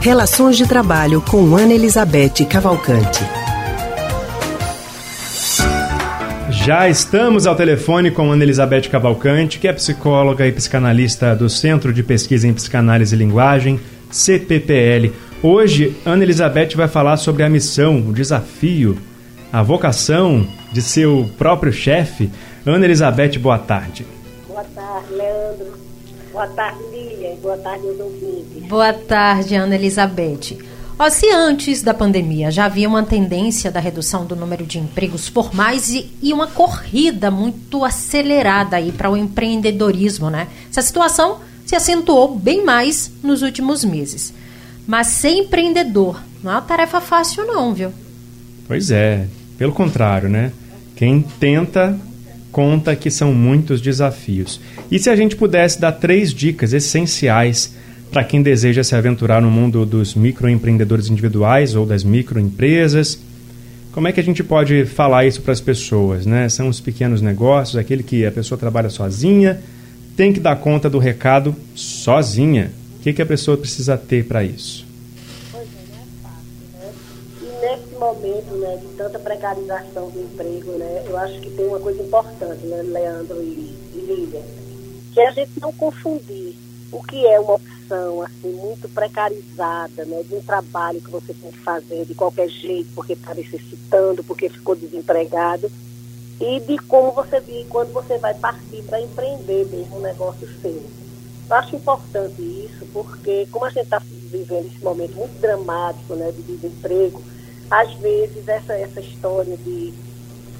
Relações de Trabalho com Ana Elizabeth Cavalcante. Já estamos ao telefone com Ana Elizabeth Cavalcante, que é psicóloga e psicanalista do Centro de Pesquisa em Psicanálise e Linguagem, CPPL. Hoje, Ana Elizabeth vai falar sobre a missão, o desafio, a vocação de seu próprio chefe. Ana Elizabeth, boa tarde. Boa tarde, Leandro. Boa tarde, Lília. Boa tarde aos ouvintes. Boa tarde, Ana Elizabeth. Ó, se antes da pandemia já havia uma tendência da redução do número de empregos formais e, e uma corrida muito acelerada aí para o empreendedorismo, né? Essa situação se acentuou bem mais nos últimos meses. Mas ser empreendedor não é uma tarefa fácil não, viu? Pois é, pelo contrário, né? Quem tenta conta que são muitos desafios. E se a gente pudesse dar três dicas essenciais para quem deseja se aventurar no mundo dos microempreendedores individuais ou das microempresas, como é que a gente pode falar isso para as pessoas? Né? São os pequenos negócios, aquele que a pessoa trabalha sozinha, tem que dar conta do recado sozinha. O que, que a pessoa precisa ter para isso? Pois é, não é fácil, E nesse momento né, de tanta precarização do emprego, né, eu acho que tem uma coisa importante, né, Leandro e, e Lívia, que é a gente não confundir o que é uma opção assim muito precarizada, né, de um trabalho que você tem que fazer de qualquer jeito porque está necessitando, porque ficou desempregado, e de como você vê quando você vai partir para empreender mesmo um negócio seu. Acho importante isso porque como a gente está vivendo esse momento muito dramático, né, de desemprego, às vezes essa essa história de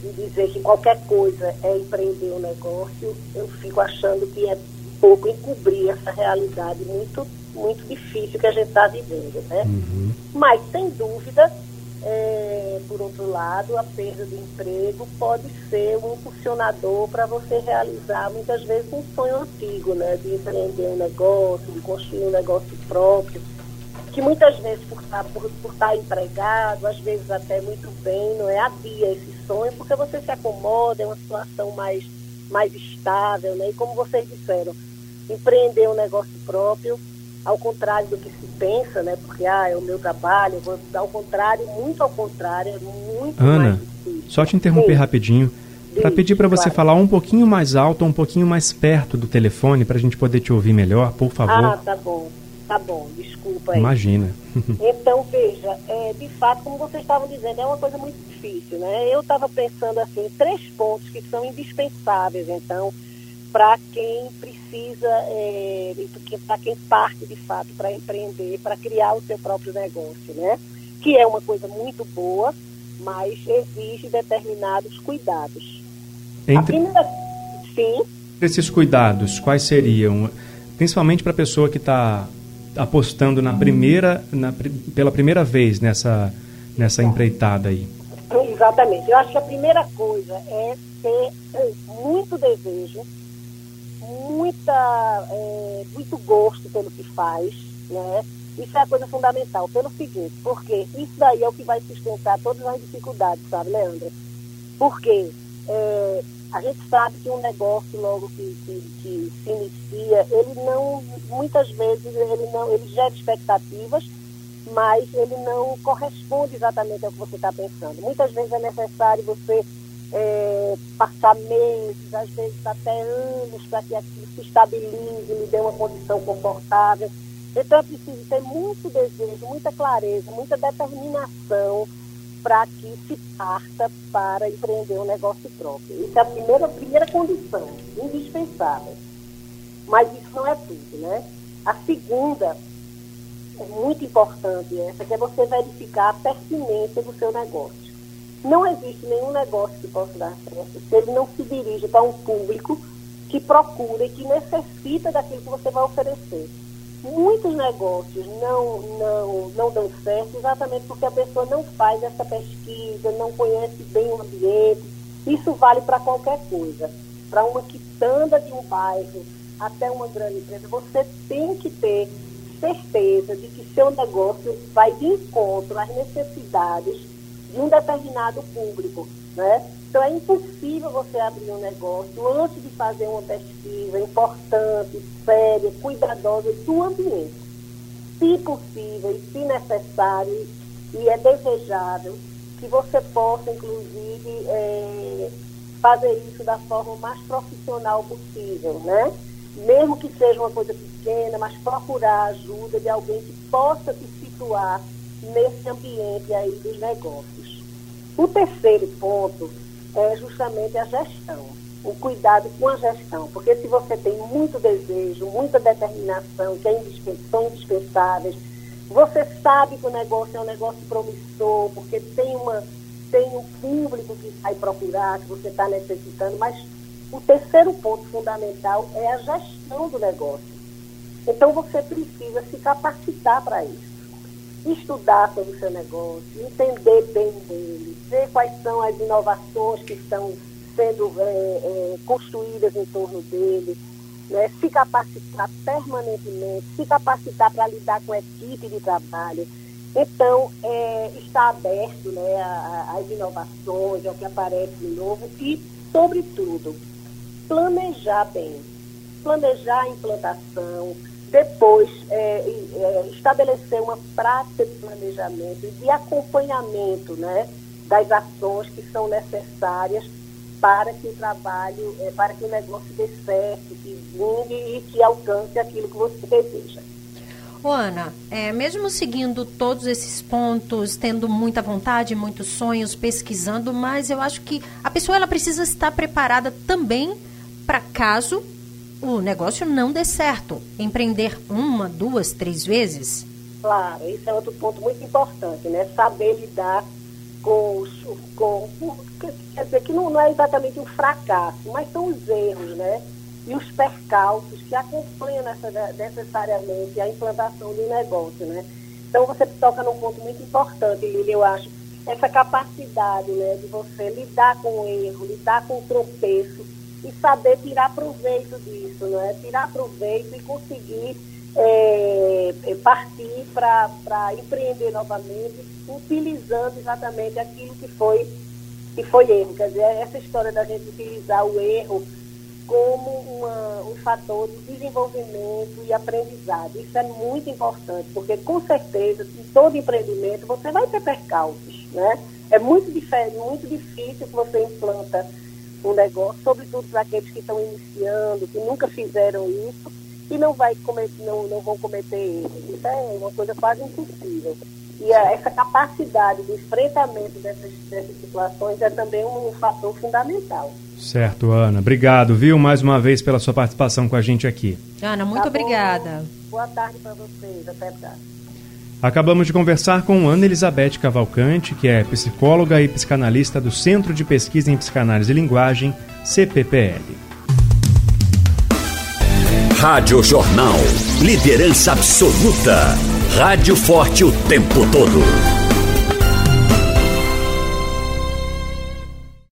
de dizer que qualquer coisa é empreender um negócio, eu fico achando que é pouco encobrir essa realidade muito, muito difícil que a gente está vivendo, né? Uhum. Mas, sem dúvida, é, por outro lado, a perda do emprego pode ser um impulsionador para você realizar, muitas vezes, um sonho antigo, né? De empreender um negócio, de construir um negócio próprio, que muitas vezes, por estar, tá, por, por estar tá empregado, às vezes até muito bem, não é? Adia esse sonho, porque você se acomoda, é uma situação mais, mais estável, né? E como vocês disseram, empreender um negócio próprio, ao contrário do que se pensa, né? Porque ah, é o meu trabalho, eu vou ao contrário, muito ao contrário, é muito Ana, só te interromper Sim. rapidinho. Para pedir para você claro. falar um pouquinho mais alto, um pouquinho mais perto do telefone, para a gente poder te ouvir melhor, por favor. Ah, tá bom, tá bom, desculpa aí. Imagina. então, veja, é, de fato, como vocês estavam dizendo, é uma coisa muito difícil, né? Eu estava pensando assim, três pontos que são indispensáveis, então, para quem precisa, é, para quem parte de fato para empreender, para criar o seu próprio negócio, né? Que é uma coisa muito boa, mas exige determinados cuidados. Entre... Primeira... Sim. Esses cuidados, quais seriam? Principalmente para a pessoa que está apostando na primeira, na, pela primeira vez nessa, nessa empreitada aí. Exatamente. Eu acho que a primeira coisa é ter muito desejo, muita, é, muito gosto pelo que faz, né? Isso é a coisa fundamental, pelo seguinte, porque isso daí é o que vai sustentar todas as dificuldades, sabe, Leandra? Porque é, a gente sabe que um negócio logo que, que, que, se inicia, ele não, muitas vezes, ele não, ele gera expectativas, mas ele não corresponde exatamente ao que você está pensando. Muitas vezes é necessário você é, passar meses, às vezes até anos, para que aquilo se estabilize, me dê uma condição confortável. Então é preciso ter muito desejo, muita clareza, muita determinação para que se parta para empreender um negócio próprio. Isso é a primeira, a primeira condição, indispensável. Mas isso não é tudo, né? A segunda é muito importante essa, que é você verificar a pertinência do seu negócio. Não existe nenhum negócio que possa dar certo se ele não se dirige para um público que procura e que necessita daquilo que você vai oferecer. Muitos negócios não, não, não dão certo exatamente porque a pessoa não faz essa pesquisa, não conhece bem o ambiente. Isso vale para qualquer coisa. Para uma quitanda de um bairro até uma grande empresa, você tem que ter certeza de que seu negócio vai de encontro às necessidades de um determinado público, né? Então é impossível você abrir um negócio antes de fazer uma pesquisa importante, séria, cuidadosa do ambiente. se possível e se necessário, e é desejável, que você possa, inclusive, é, fazer isso da forma mais profissional possível, né? Mesmo que seja uma coisa pequena, mas procurar a ajuda de alguém que possa te situar nesse ambiente aí dos negócios. O terceiro ponto é justamente a gestão, o cuidado com a gestão, porque se você tem muito desejo, muita determinação, que é são indispensáveis, você sabe que o negócio é um negócio promissor, porque tem, uma, tem um público que vai procurar, que você está necessitando, mas o terceiro ponto fundamental é a gestão do negócio. Então você precisa se capacitar para isso estudar sobre o seu negócio, entender bem dele, ver quais são as inovações que estão sendo é, é, construídas em torno dele, né? se capacitar permanentemente, se capacitar para lidar com a equipe de trabalho. Então, é, está aberto né, às inovações, ao que aparece de novo e, sobretudo, planejar bem. Planejar a implantação, depois, é, é, estabelecer uma prática de planejamento e de acompanhamento né, das ações que são necessárias para que o trabalho, é, para que o negócio dê certo, que vingue e que alcance aquilo que você deseja. Ô Ana, é, mesmo seguindo todos esses pontos, tendo muita vontade, muitos sonhos, pesquisando, mas eu acho que a pessoa ela precisa estar preparada também para caso o negócio não dê certo. Empreender uma, duas, três vezes? Claro, isso é outro ponto muito importante, né? Saber lidar com os. Com, quer dizer, que não, não é exatamente um fracasso, mas são os erros, né? E os percalços que acompanham nessa, necessariamente a implantação do negócio, né? Então você toca num ponto muito importante, Lili, eu acho. Essa capacidade né, de você lidar com o erro, lidar com o tropeço, e saber tirar proveito disso, não é? Tirar proveito e conseguir é, é partir para empreender novamente, utilizando exatamente aquilo que foi, que foi erro. Quer dizer, essa história da gente utilizar o erro como uma, um fator de desenvolvimento e aprendizado. Isso é muito importante, porque com certeza, em todo empreendimento, você vai ter percalços, né? É muito, muito difícil que você implanta um negócio, sobretudo para aqueles que estão iniciando, que nunca fizeram isso e não, vai cometer, não, não vão cometer erros. Isso é uma coisa quase impossível. E a, essa capacidade de enfrentamento dessas, dessas situações é também um fator fundamental. Certo, Ana. Obrigado, viu, mais uma vez pela sua participação com a gente aqui. Ana, muito tá obrigada. Boa tarde para vocês. Até mais. Acabamos de conversar com Ana Elizabeth Cavalcante, que é psicóloga e psicanalista do Centro de Pesquisa em Psicanálise e Linguagem, CPPL. Rádio Jornal. Liderança absoluta. Rádio forte o tempo todo.